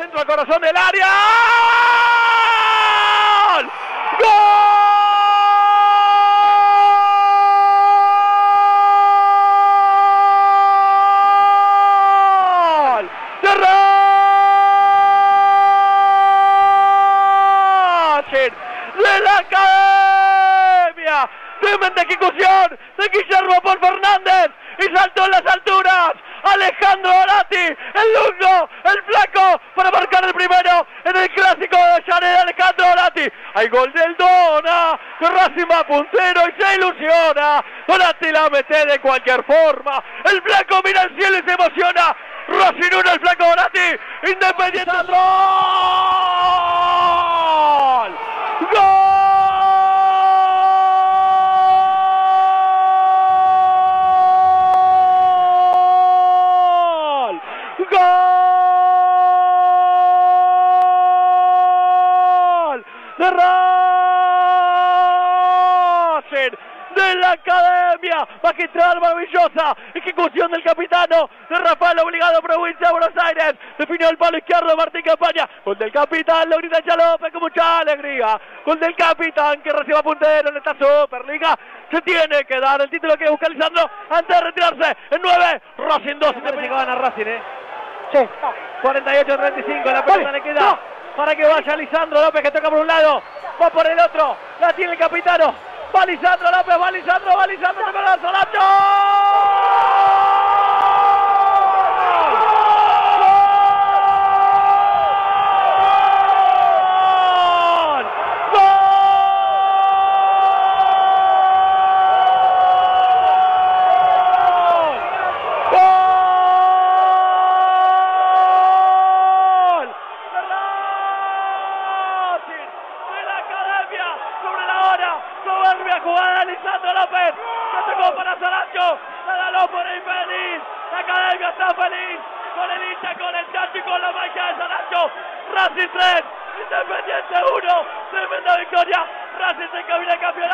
centro al corazón del área. ¡Gol! ¡Gol! ¡De la Academia! ¡Tremenda ejecución de Guillermo Paul Fernández! ¡Y saltó en las alturas! el Lungo, el Flaco, para marcar el primero en el clásico de Llanera, Alejandro Donati. Hay gol del Dona, Racing va puntero y se ilusiona. Donati la mete de cualquier forma. El Flaco mira al cielo y se emociona. Racing 1, el Flaco Donati, Independiente 2. ¡Gol! ¡De Racing! ¡De la Academia! Magistral maravillosa. Ejecución del capitano de Rafael Obligado, provincia de Buenos Aires. Definió el palo izquierdo Martín Campaña. Gol del capitán, lo grita López con mucha alegría. Gol del capitán que reciba puntero en esta Superliga. Se tiene que dar el título que busca Lisandro antes de retirarse. En 9, Racing 2. Parece que Racing, ¿eh? Sí. 48-35, la pelota le queda para que vaya Lisandro López que toca por un lado, va por el otro, la tiene el capitano, va Lisandro López, va Lisandro, va Lisandro, toca la Solacho. ¡Gol! ¡Gol! ¡Gol! ¡De Racing! ¡De la Academia! ¡Sobre la hora! ¡Soberbia jugada de Lisandro López! ¡Que tocó para Saracho! ¡La ganó por infeliz! ¡La Academia está feliz! Con el hincha, con el chacho y con la magia de Saracho. Racing 3, Independiente 1. Tremenda victoria. Racing se encamina el campeonato.